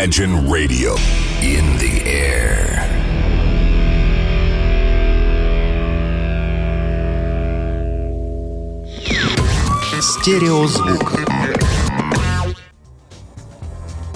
Imagine Radio in the air. Стереозвук.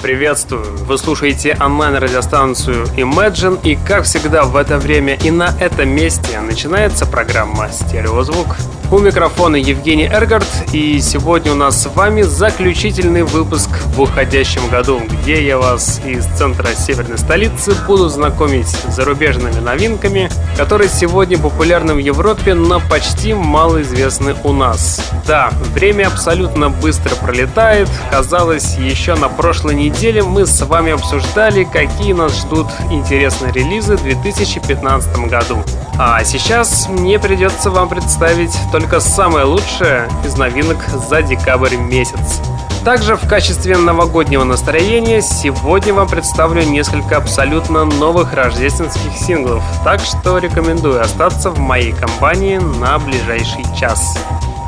Приветствую! Вы слушаете онлайн-радиостанцию Imagine и, как всегда, в это время и на этом месте начинается программа «Стереозвук». У микрофона Евгений Эргард, и сегодня у нас с вами заключительный выпуск в уходящем году, где я вас из центра северной столицы буду знакомить с зарубежными новинками, которые сегодня популярны в Европе, но почти малоизвестны у нас. Да, время абсолютно быстро пролетает. Казалось, еще на прошлой неделе мы с вами обсуждали, какие нас ждут интересные релизы в 2015 году. А сейчас мне придется вам представить только самое лучшее из новинок за декабрь месяц. Также в качестве новогоднего настроения сегодня вам представлю несколько абсолютно новых рождественских синглов, так что рекомендую остаться в моей компании на ближайший час.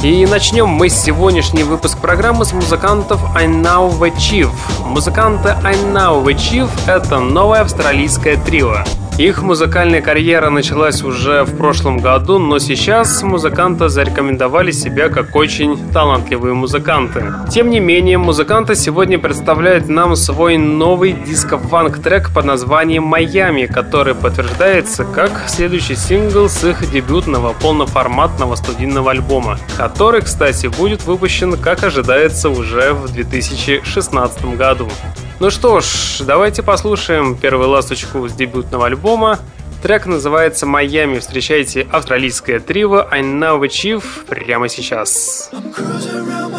И начнем мы сегодняшний выпуск программы с музыкантов I Now Achieve. Музыканты I Now Achieve — это новое австралийское трио. Их музыкальная карьера началась уже в прошлом году, но сейчас музыканты зарекомендовали себя как очень талантливые музыканты. Тем не менее, музыканты сегодня представляют нам свой новый диско-фанк трек под названием «Майами», который подтверждается как следующий сингл с их дебютного полноформатного студийного альбома, который, кстати, будет выпущен, как ожидается, уже в 2016 году. Ну что ж, давайте послушаем первую ласточку с дебютного альбома. Трек называется «Майами». Встречайте австралийское трио I Now Achieve прямо сейчас. I'm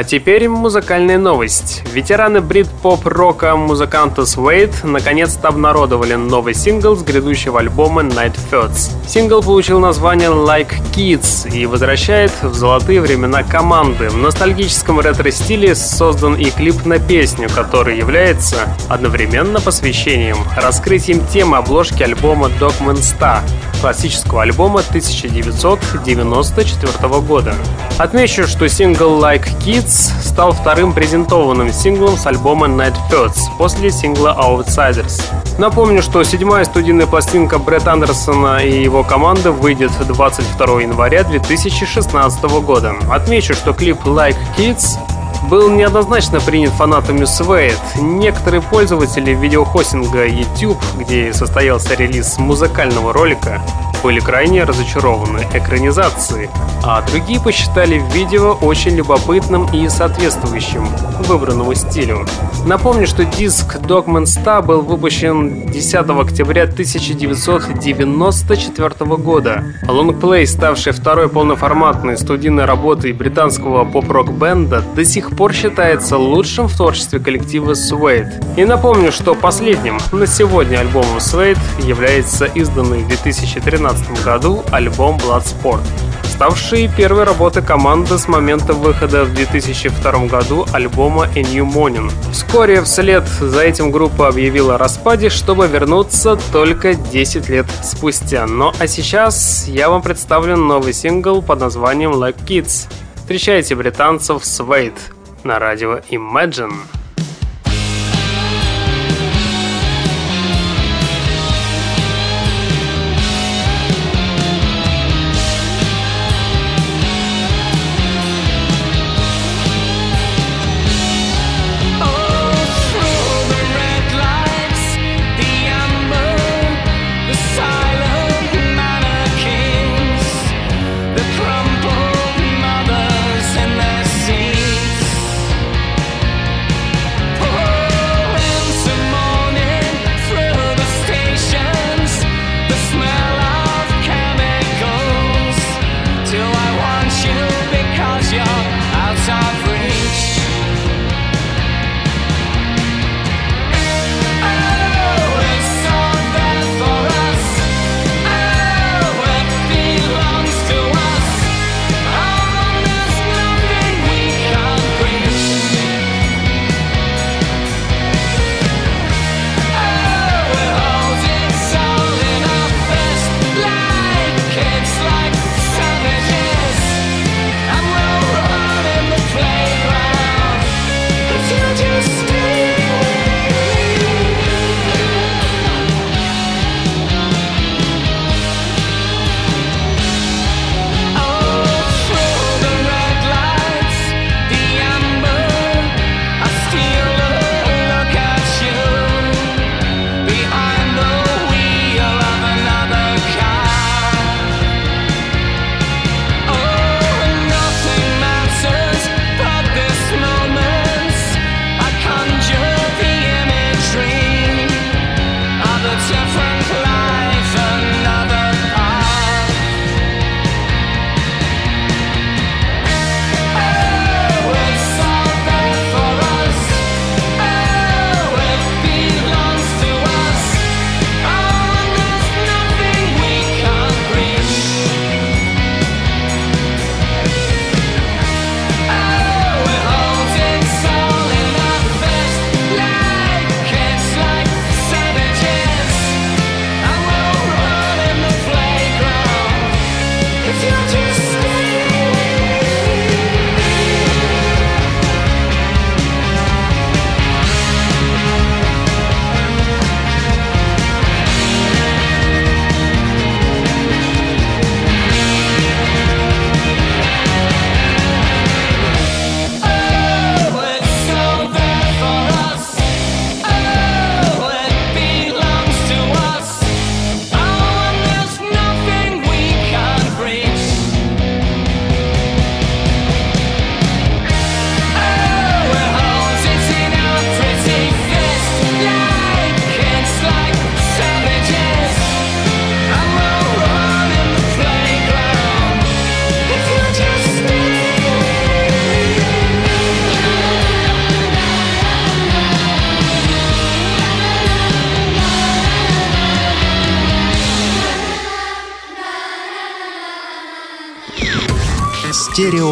А теперь музыкальная новость. Ветераны брит-поп-рока музыканты Suede наконец-то обнародовали новый сингл с грядущего альбома Night Thoughts. Сингл получил название Like Kids и возвращает в золотые времена команды. В ностальгическом ретро-стиле создан и клип на песню, который является одновременно посвящением, раскрытием темы обложки альбома Dogman Star, классического альбома 1994 года. Отмечу, что сингл Like Kids стал вторым презентованным синглом с альбома Night Thoughts после сингла Outsiders. Напомню, что седьмая студийная пластинка Бретта Андерсона и его команды выйдет 22 января 2016 года. Отмечу, что клип Like Kids был неоднозначно принят фанатами Suede. Некоторые пользователи видеохостинга YouTube, где состоялся релиз музыкального ролика, были крайне разочарованы экранизацией, а другие посчитали видео очень любопытным и соответствующим выбранному стилю. Напомню, что диск Dogman Star был выпущен 10 октября 1994 года. Лонгплей, ставший второй полноформатной студийной работой британского поп-рок бенда, до сих пор считается лучшим в творчестве коллектива Suede. И напомню, что последним на сегодня альбомом Suede является изданный в 2013 году альбом Bloodsport ставший первой работой команды с момента выхода в 2002 году альбома A New Morning. Вскоре вслед за этим группа объявила о распаде, чтобы вернуться только 10 лет спустя. Ну а сейчас я вам представлю новый сингл под названием Like Kids. Встречайте британцев Suede на радио Imagine.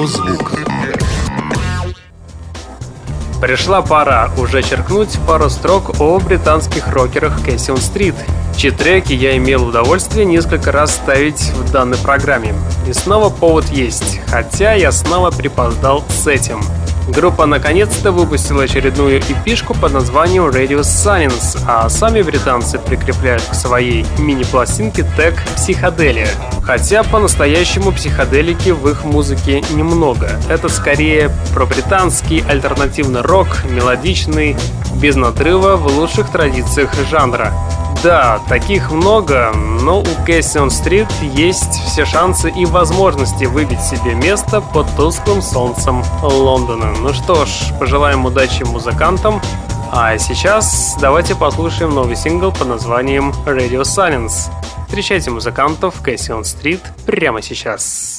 Стереозвук. Пришла пора уже черкнуть пару строк о британских рокерах Кэссион Стрит, чьи треки я имел удовольствие несколько раз ставить в данной программе. И снова повод есть, хотя я снова припоздал с этим. Группа наконец-то выпустила очередную эпишку под названием Radio Silence, а сами британцы прикрепляют к своей мини-пластинке тег «Психоделия». Хотя по-настоящему психоделики в их музыке немного. Это скорее про британский альтернативный рок, мелодичный, без надрыва в лучших традициях жанра. Да, таких много, но у Кэссион Стрит есть все шансы и возможности выбить себе место под тусклым солнцем Лондона. Ну что ж, пожелаем удачи музыкантам. А сейчас давайте послушаем новый сингл под названием Radio Silence. Встречайте музыкантов Кэссион Стрит прямо сейчас.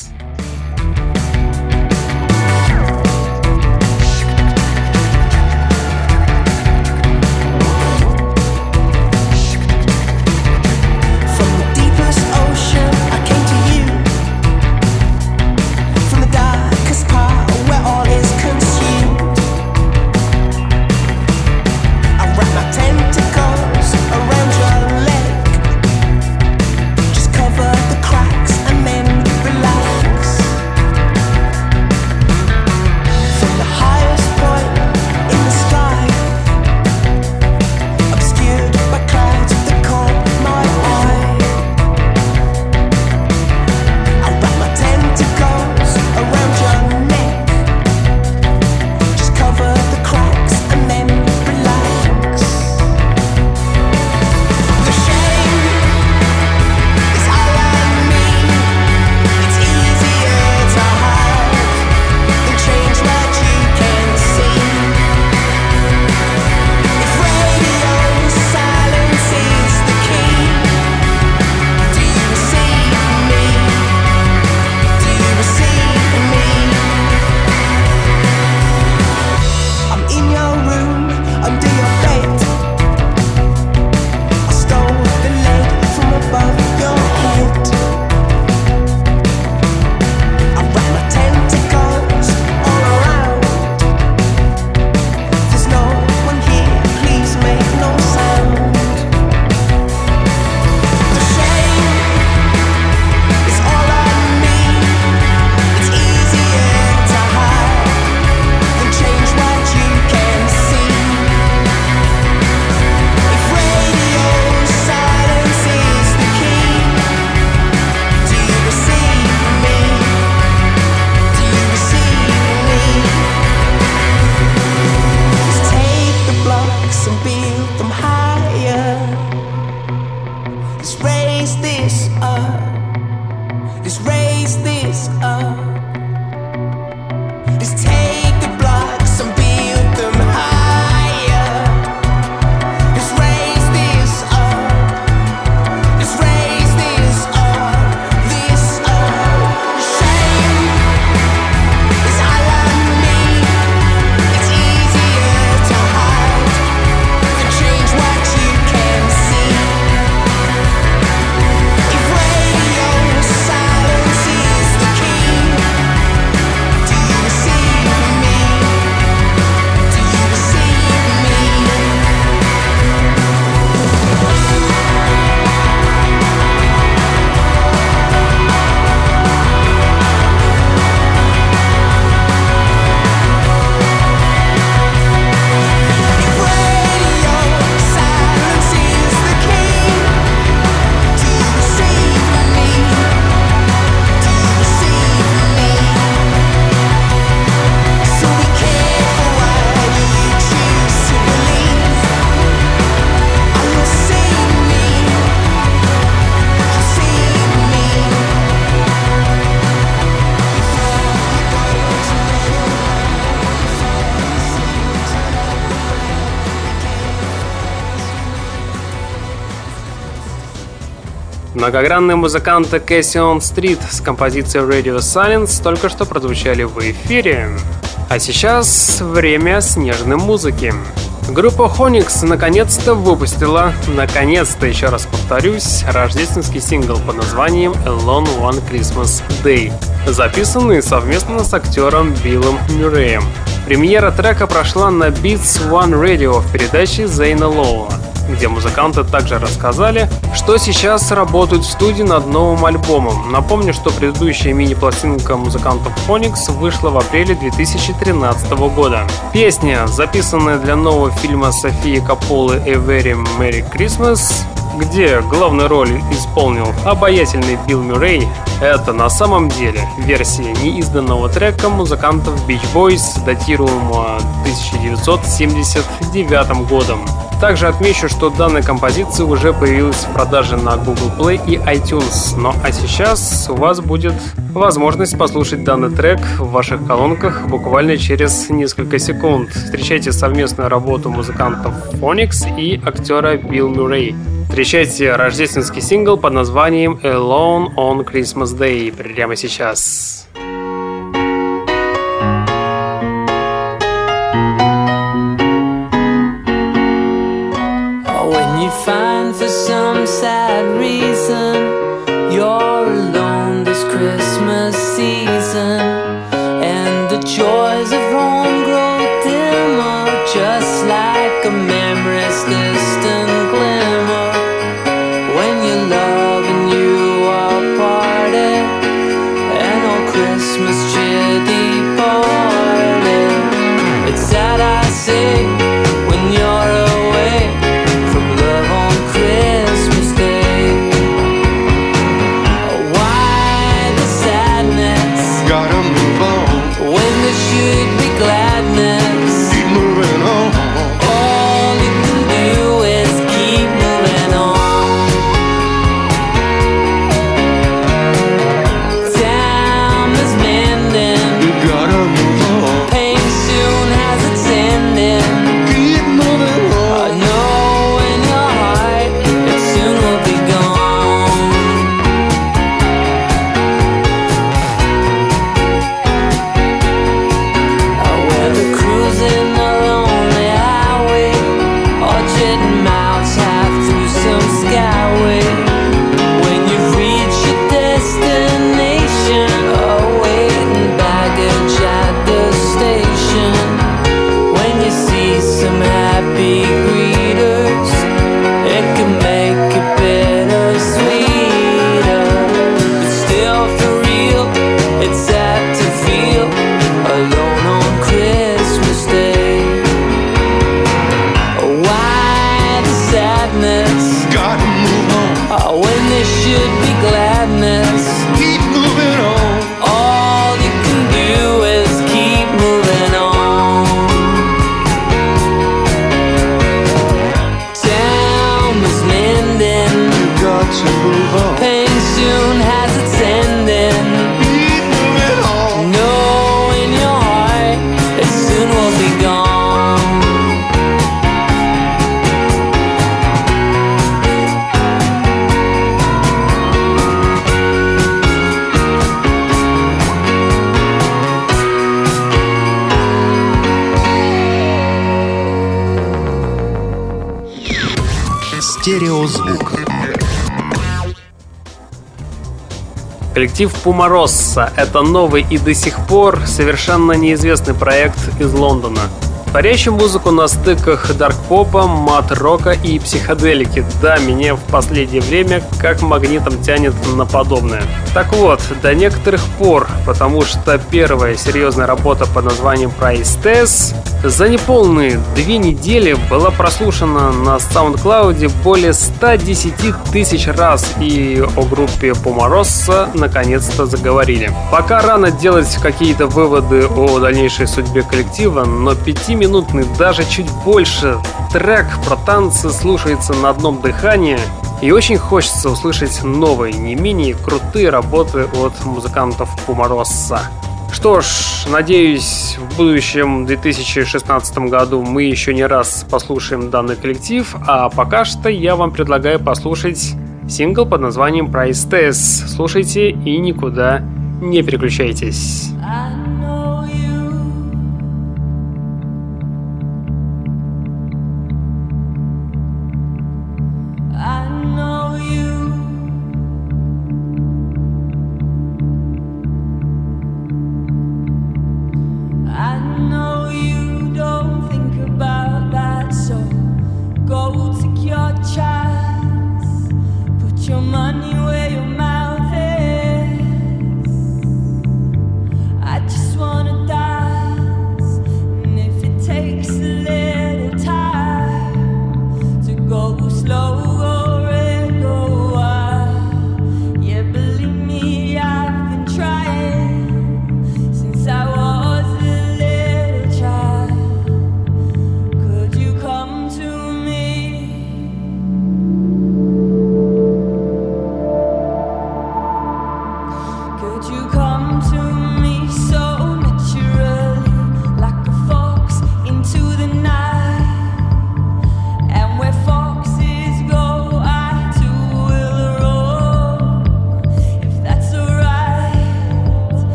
Многогранные музыканты Cassian Street с композицией Radio Silence только что прозвучали в эфире. А сейчас время снежной музыки. Группа Honix наконец-то выпустила, наконец-то, еще раз повторюсь, рождественский сингл под названием Alone One Christmas Day, записанный совместно с актером Биллом Мюрреем. Премьера трека прошла на Beats One Radio в передаче Зейна Лоуна где музыканты также рассказали, что сейчас работают в студии над новым альбомом. Напомню, что предыдущая мини-пластинка музыкантов Phonics вышла в апреле 2013 года. Песня, записанная для нового фильма Софии Капполы «A Very Merry Christmas», где главную роль исполнил обаятельный Билл Мюррей, это на самом деле версия неизданного трека музыкантов Beach Boys, датируемого 1979 годом. Также отмечу, что данная композиция уже появилась в продаже на Google Play и iTunes. Ну а сейчас у вас будет возможность послушать данный трек в ваших колонках буквально через несколько секунд. Встречайте совместную работу музыкантов Phonics и актера Билл Мюррей. Встречайте рождественский сингл под названием Alone on Christmas Day прямо сейчас. Коллектив Пумаросса – это новый и до сих пор совершенно неизвестный проект из Лондона. Творящий музыку на стыках дарк-попа, мат-рока и психоделики. Да, меня в последнее время как магнитом тянет на подобное. Так вот, до некоторых пор, потому что первая серьезная работа под названием Price Test за неполные две недели была прослушана на SoundCloud более 110 тысяч раз, и о группе Поморосса наконец-то заговорили. Пока рано делать какие-то выводы о дальнейшей судьбе коллектива, но пятиминутный, даже чуть больше, трек про танцы слушается на одном дыхании, и очень хочется услышать новые, не менее крутые работы от музыкантов Пумаросса. Что ж, надеюсь, в будущем 2016 году мы еще не раз послушаем данный коллектив, а пока что я вам предлагаю послушать сингл под названием Price Test. Слушайте и никуда не переключайтесь.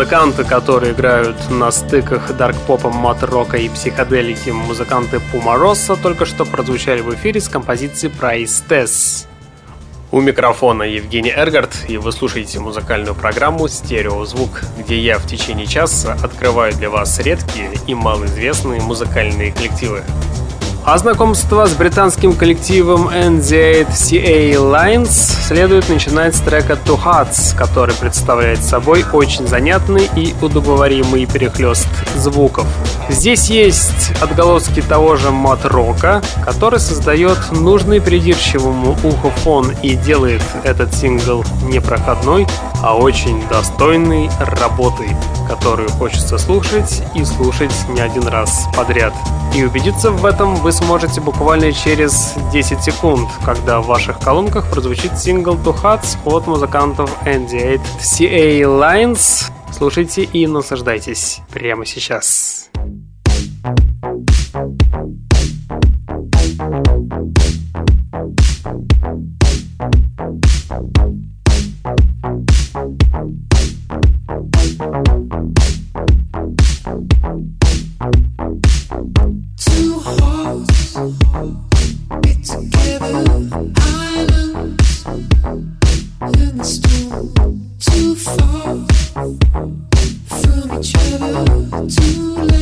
Музыканты, которые играют на стыках дарк-попа, мат-рока и психоделики, музыканты Пумароса только что прозвучали в эфире с композицией Price Test. У микрофона Евгений Эргард, и вы слушаете музыкальную программу «Стереозвук», где я в течение часа открываю для вас редкие и малоизвестные музыкальные коллективы. А знакомство с британским коллективом NZ8CA Lines следует начинать с трека Two Hearts, который представляет собой очень занятный и удобоваримый перехлест звуков. Здесь есть отголоски того же мат-рока, который создает нужный придирчивому уху фон и делает этот сингл не проходной, а очень достойной работой, которую хочется слушать и слушать не один раз подряд. И убедиться в этом вы сможете буквально через 10 секунд, когда в ваших колонках прозвучит сингл To Huts от музыкантов ND8 CA Lines. Слушайте и наслаждайтесь прямо сейчас. too late.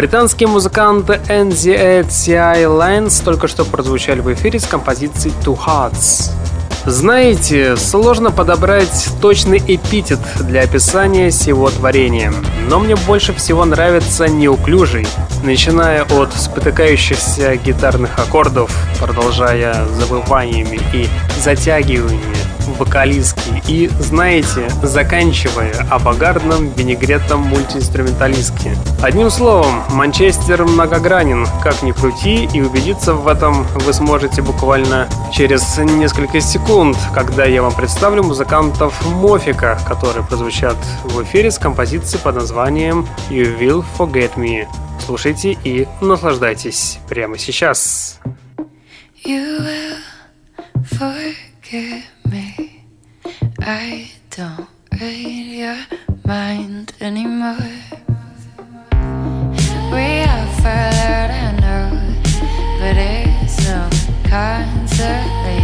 Британские музыканты NZATI Lines только что прозвучали в эфире с композицией Two Hearts. Знаете, сложно подобрать точный эпитет для описания всего творения, но мне больше всего нравится неуклюжий, начиная от спотыкающихся гитарных аккордов, продолжая забываниями и затягиваниями вокалистки и, знаете, заканчивая авангардным винегретом мультиинструменталистки. Одним словом, Манчестер многогранен, как ни крути, и убедиться в этом вы сможете буквально через несколько секунд, когда я вам представлю музыкантов Мофика, которые прозвучат в эфире с композицией под названием You Will Forget Me. Слушайте и наслаждайтесь прямо сейчас. You will forget I don't read your mind anymore. We are further but it's no consolation.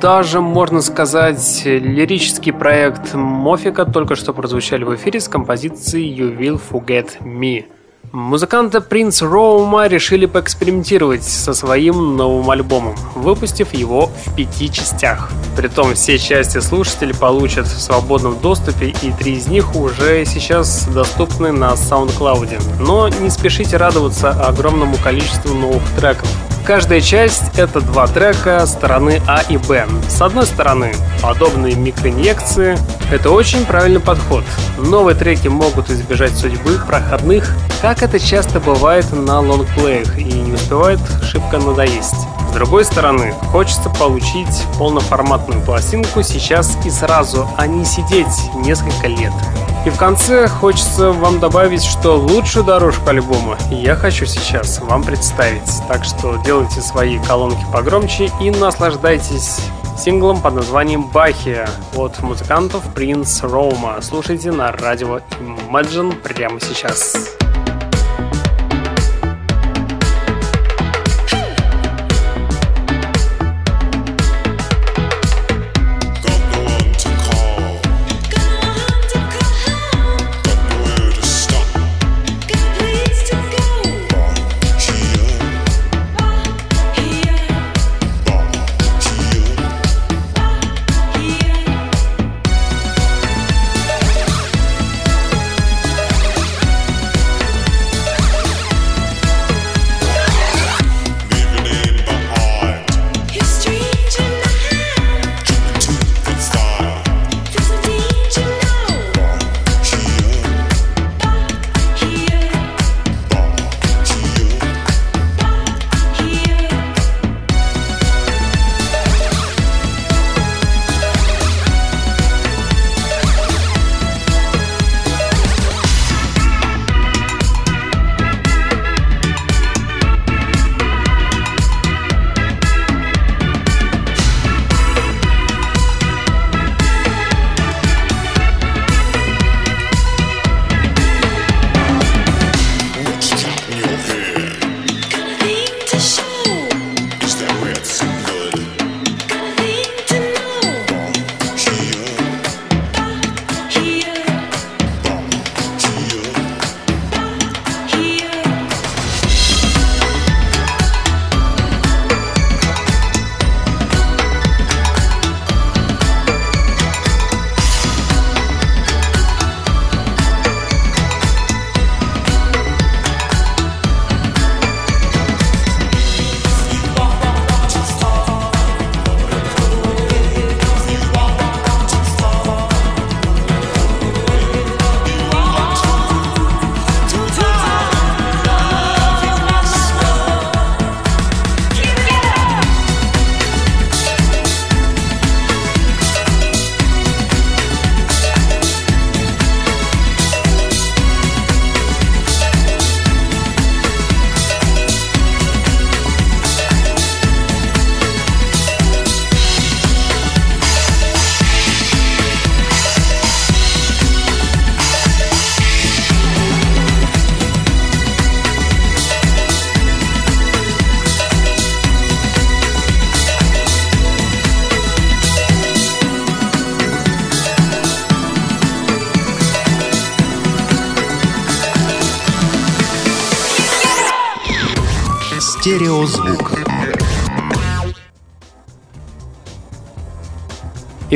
Даже, можно сказать, лирический проект Мофика только что прозвучали в эфире с композицией You Will Forget Me. Музыканты Принц Роума решили поэкспериментировать со своим новым альбомом, выпустив его в пяти частях. Притом все части слушатели получат в свободном доступе, и три из них уже сейчас доступны на SoundCloud. Но не спешите радоваться огромному количеству новых треков. Каждая часть — это два трека стороны А и Б. С одной стороны, подобные микроинъекции — это очень правильный подход. Новые треки могут избежать судьбы проходных, как это часто бывает на лонгплеях и не успевает шибко надоесть. С другой стороны, хочется получить полноформатную пластинку сейчас и сразу, а не сидеть несколько лет. И в конце хочется вам добавить, что лучшую дорожку альбома я хочу сейчас вам представить. Так что делайте свои колонки погромче и наслаждайтесь синглом под названием «Бахия» от музыкантов Принц Роума. Слушайте на радио Imagine прямо сейчас.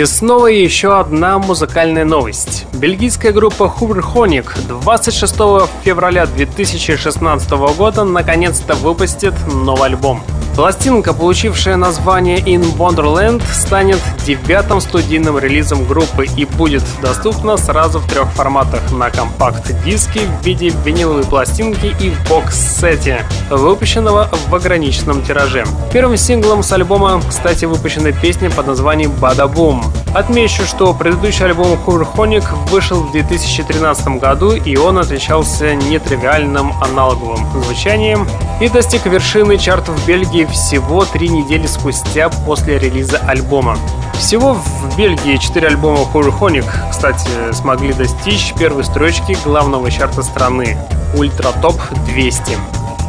И снова еще одна музыкальная новость. Бельгийская группа Hooverhonic 26 февраля 2016 года наконец-то выпустит новый альбом. Пластинка, получившая название In Wonderland, станет девятым студийным релизом группы и будет доступна сразу в трех форматах на компакт-диске в виде виниловой пластинки и в бокс-сете, выпущенного в ограниченном тираже. Первым синглом с альбома, кстати, выпущена песня под названием Boom. Отмечу, что предыдущий альбом Hurhonic вышел в 2013 году и он отличался нетривиальным аналоговым звучанием и достиг вершины чартов Бельгии всего три недели спустя после релиза альбома. Всего в Бельгии четыре альбома Hurhonic, кстати, смогли достичь первой строчки главного чарта страны Ультра Топ 200.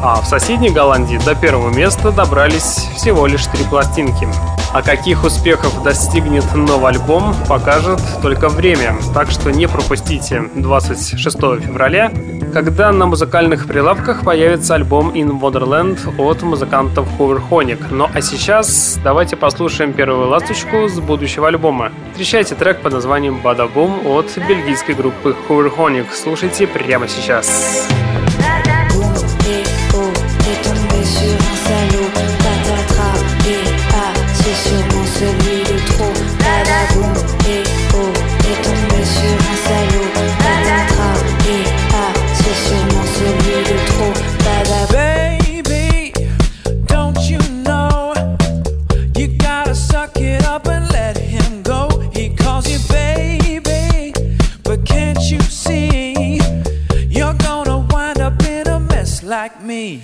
А в соседней Голландии до первого места добрались всего лишь три пластинки. А каких успехов достигнет новый альбом, покажет только время. Так что не пропустите 26 февраля, когда на музыкальных прилавках появится альбом In Wonderland от музыкантов Hoverhonic. Ну а сейчас давайте послушаем первую ласточку с будущего альбома. Встречайте трек под названием Boom от бельгийской группы Hoverhonic. Слушайте прямо сейчас. Baby, don't you know? You gotta suck it up and let him go. He calls you baby, but can't you see? You're gonna wind up in a mess like me.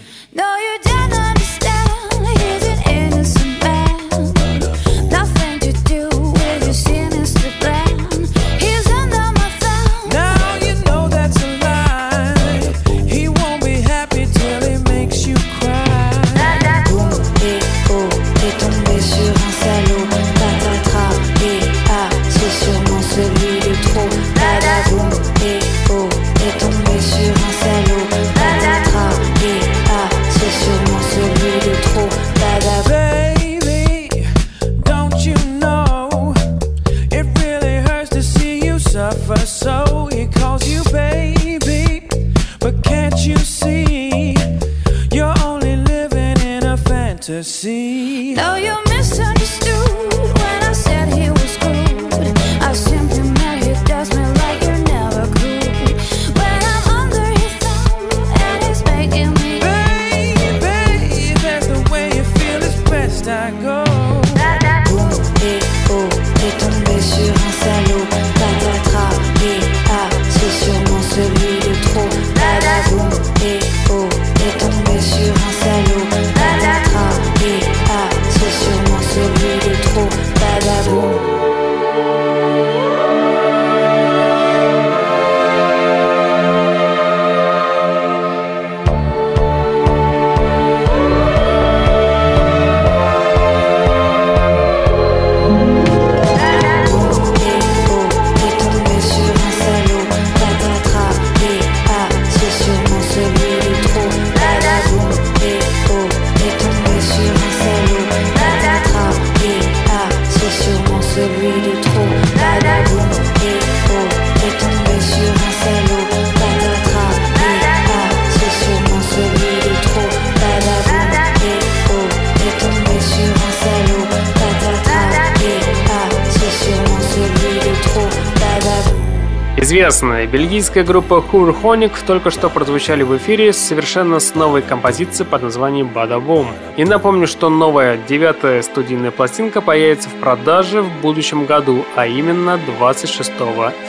Известная бельгийская группа Hurhonic только что прозвучали в эфире совершенно с новой композицией под названием Boom. И напомню, что новая девятая студийная пластинка появится в продаже в будущем году, а именно 26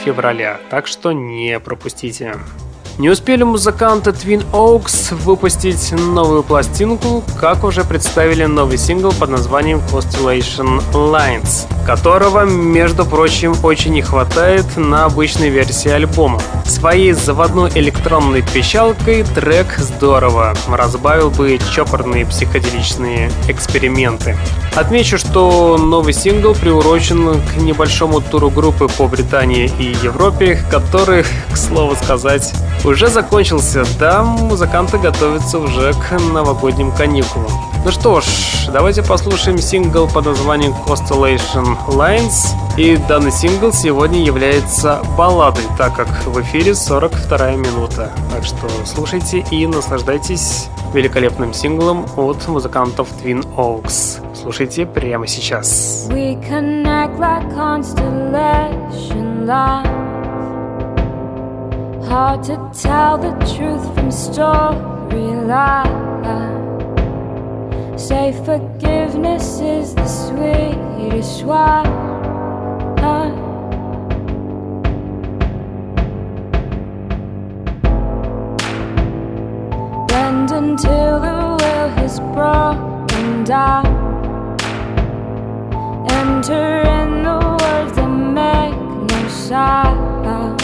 февраля. Так что не пропустите. Не успели музыканты Twin Oaks выпустить новую пластинку, как уже представили новый сингл под названием Constellation Lines, которого, между прочим, очень не хватает на обычной версии альбома. Своей заводной электронной пищалкой трек здорово разбавил бы чопорные психоделичные эксперименты. Отмечу, что новый сингл приурочен к небольшому туру группы по Британии и Европе, который, к слову сказать, уже закончился, да, музыканты готовятся уже к новогодним каникулам. Ну что ж, давайте послушаем сингл под названием Constellation Lines. И данный сингл сегодня является балладой, так как в эфире 42 минута. Так что слушайте и наслаждайтесь великолепным синглом от музыкантов Twin Oaks. Слушайте прямо сейчас. We connect like constellation lines. Hard to tell the truth from story storyline. Say forgiveness is the sweetest wine. Bend until the will has broken down. Enter in the words that make no sound.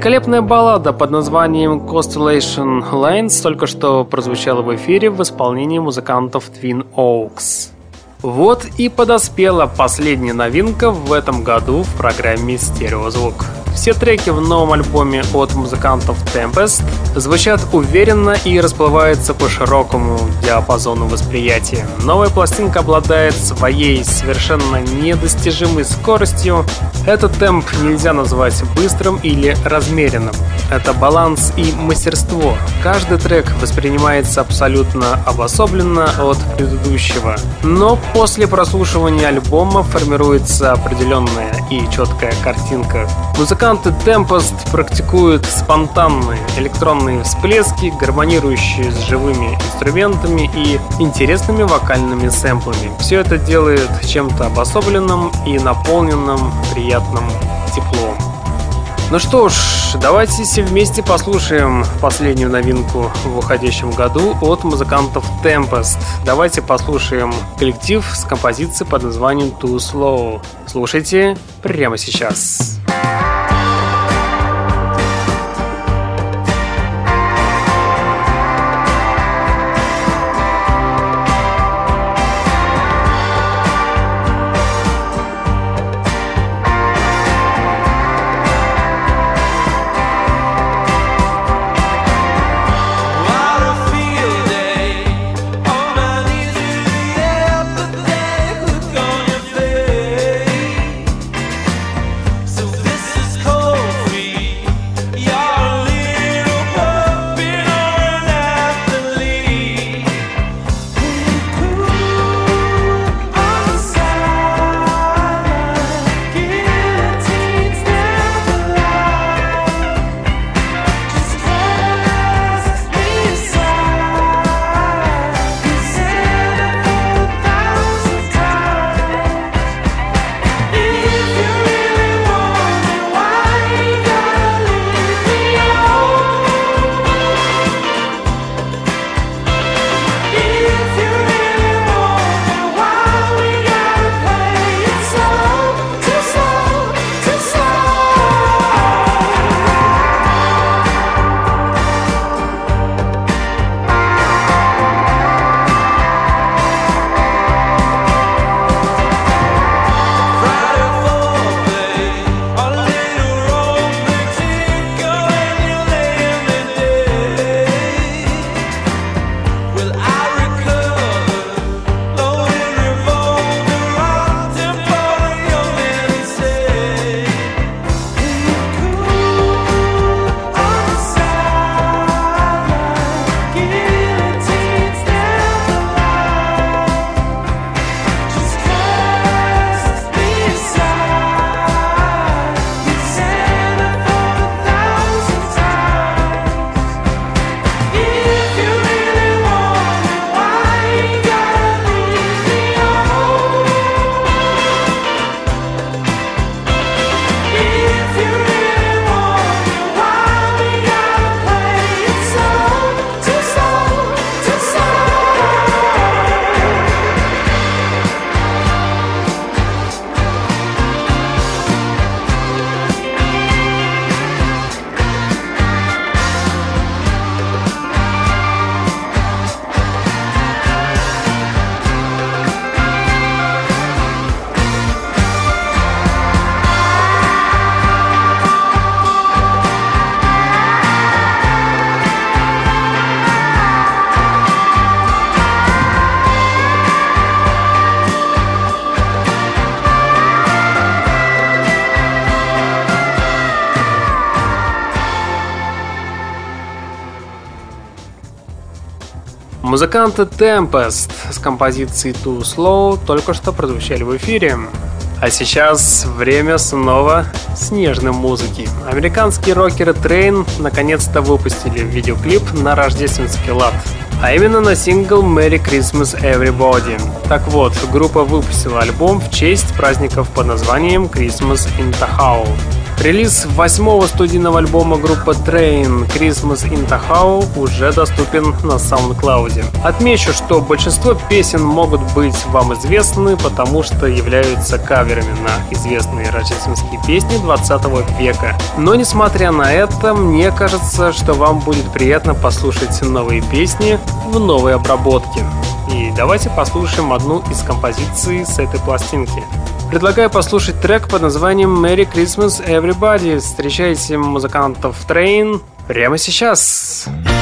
Великолепная баллада под названием Constellation Lines только что прозвучала в эфире в исполнении музыкантов Twin Oaks. Вот и подоспела последняя новинка в этом году в программе «Стереозвук». Все треки в новом альбоме от музыкантов Tempest звучат уверенно и расплываются по широкому диапазону восприятия. Новая пластинка обладает своей совершенно недостижимой скоростью. Этот темп нельзя назвать быстрым или размеренным. Это баланс и мастерство. Каждый трек воспринимается абсолютно обособленно от предыдущего. Но после прослушивания альбома формируется определенная и четкая картинка. Музыканты Tempest практикуют спонтанные электронные всплески, гармонирующие с живыми инструментами и интересными вокальными сэмплами. Все это делает чем-то обособленным и наполненным приятным. Ну что ж, давайте все вместе послушаем последнюю новинку в уходящем году от музыкантов Tempest. Давайте послушаем коллектив с композицией под названием Too Slow. Слушайте прямо сейчас. Музыканты Tempest с композицией Too Slow только что прозвучали в эфире. А сейчас время снова снежной музыки. Американские рокеры Train наконец-то выпустили видеоклип на рождественский лад. А именно на сингл Merry Christmas Everybody. Так вот, группа выпустила альбом в честь праздников под названием Christmas in Tahoe. Релиз восьмого студийного альбома группы Train Christmas in Tahoe уже доступен на SoundCloud. Отмечу, что большинство песен могут быть вам известны, потому что являются каверами на известные рождественские песни 20 века. Но несмотря на это, мне кажется, что вам будет приятно послушать новые песни в новой обработке. И давайте послушаем одну из композиций с этой пластинки. Предлагаю послушать трек под названием Merry Christmas Everybody. Встречайте музыкантов Train прямо сейчас. time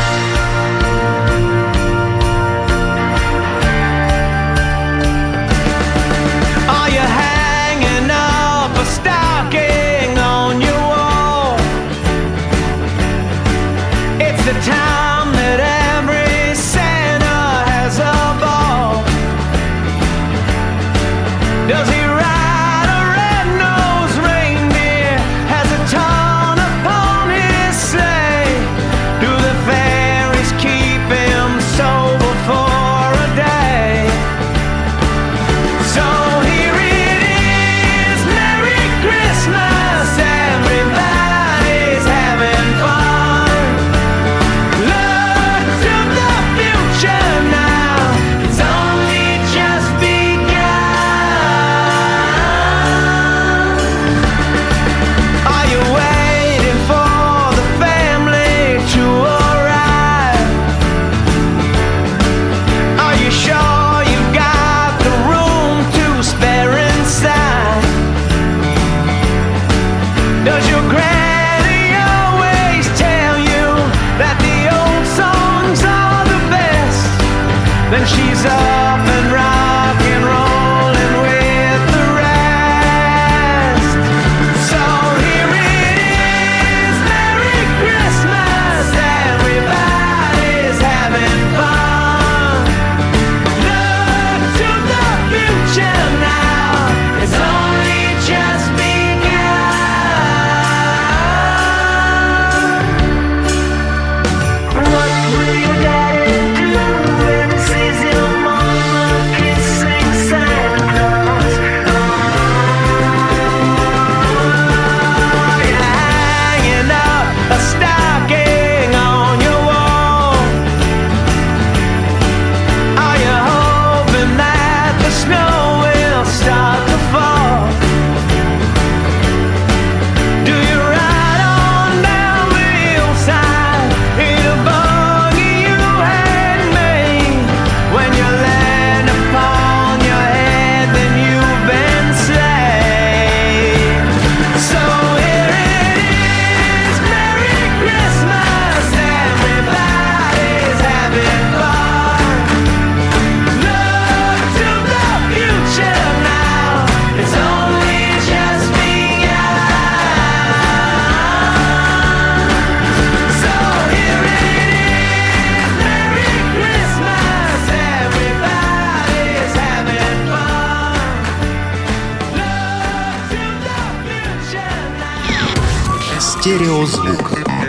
Стереозвук.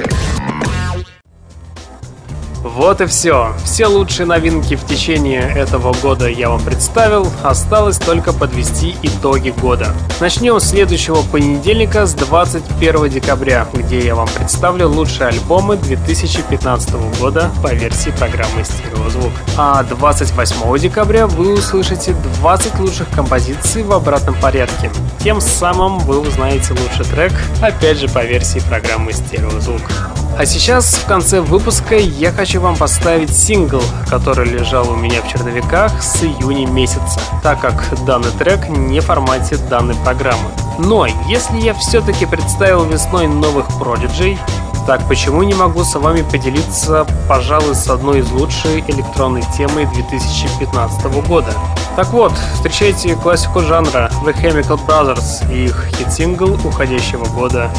Вот и все. Все лучшие новинки в течение этого года я вам представил. Осталось только подвести итоги года. Начнем с следующего понедельника, с 21 декабря, где я вам представлю лучшие альбомы 2015 года по версии программы «Стереозвук». А 28 декабря вы услышите 20 лучших композиций в обратном порядке. Тем самым вы узнаете лучший трек, опять же по версии программы «Стереозвук». А сейчас, в конце выпуска, я хочу вам поставить сингл, который лежал у меня в черновиках с июня месяца, так как данный трек не в формате данной программы. Но если я все-таки представил весной новых Prodigy, так почему не могу с вами поделиться, пожалуй, с одной из лучшей электронной темой 2015 года? Так вот, встречайте классику жанра The Chemical Brothers и их хит-сингл уходящего года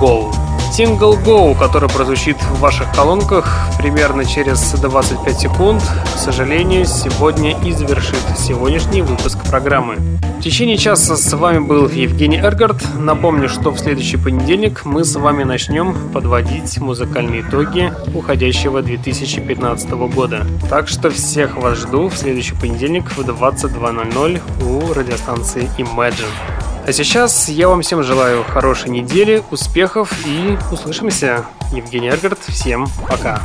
«Go». Сингл Go, который прозвучит в ваших колонках примерно через 25 секунд, к сожалению, сегодня и завершит сегодняшний выпуск программы. В течение часа с вами был Евгений Эргард. Напомню, что в следующий понедельник мы с вами начнем подводить музыкальные итоги уходящего 2015 года. Так что всех вас жду в следующий понедельник в 22.00 у радиостанции Imagine. А сейчас я вам всем желаю хорошей недели, успехов и услышимся. Евгений Эргард, всем пока.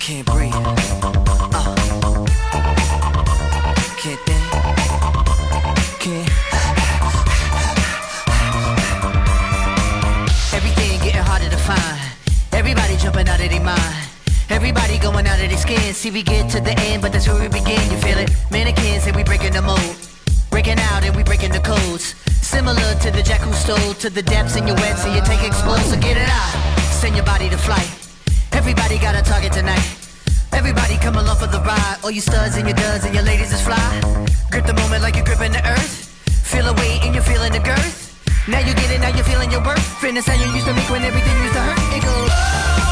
Can't breathe. Everybody going out of their skin. See, we get to the end, but that's where we begin. You feel it? Mannequins and we breaking the mold. Breaking out and we breaking the codes. Similar to the jack who stole to the depths in your wet, so you take explode, so get it out. Send your body to flight. Everybody got a target tonight. Everybody come along for the ride. All you studs and your duds and your ladies is fly. Grip the moment like you're gripping the earth. Feel a weight and you're feeling the girth. Now you get it, now you're feeling your worth. Fitness how you used to make when everything used to hurt. It goes.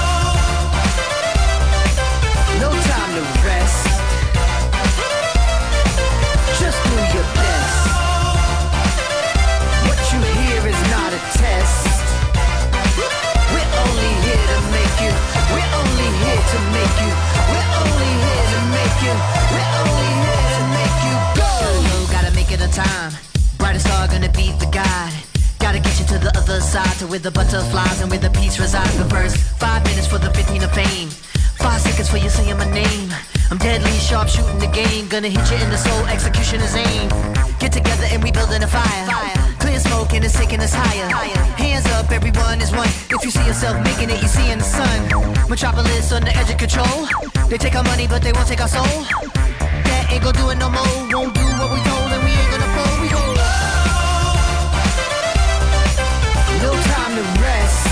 You. We're only here to make you. We're only here to make you. We're only here to make you go. Gotta gotta make it on time. Brightest star gonna be the guide. Gotta get you to the other side, to where the butterflies and where the peace resides. The first five minutes for the 15 of fame. Five seconds for you saying my name. I'm deadly sharp shooting the game. Gonna hit you in the soul, execution is aim. Get together and we building a fire. Clear smoke and it's taking us higher. Hands up, everyone is one. If you see yourself making it, you see in the sun. Metropolis on the edge of control. They take our money, but they won't take our soul. That ain't gonna do it no more. Won't do what we told, and we ain't gonna fold. We go. No time to rest.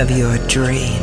of your dreams.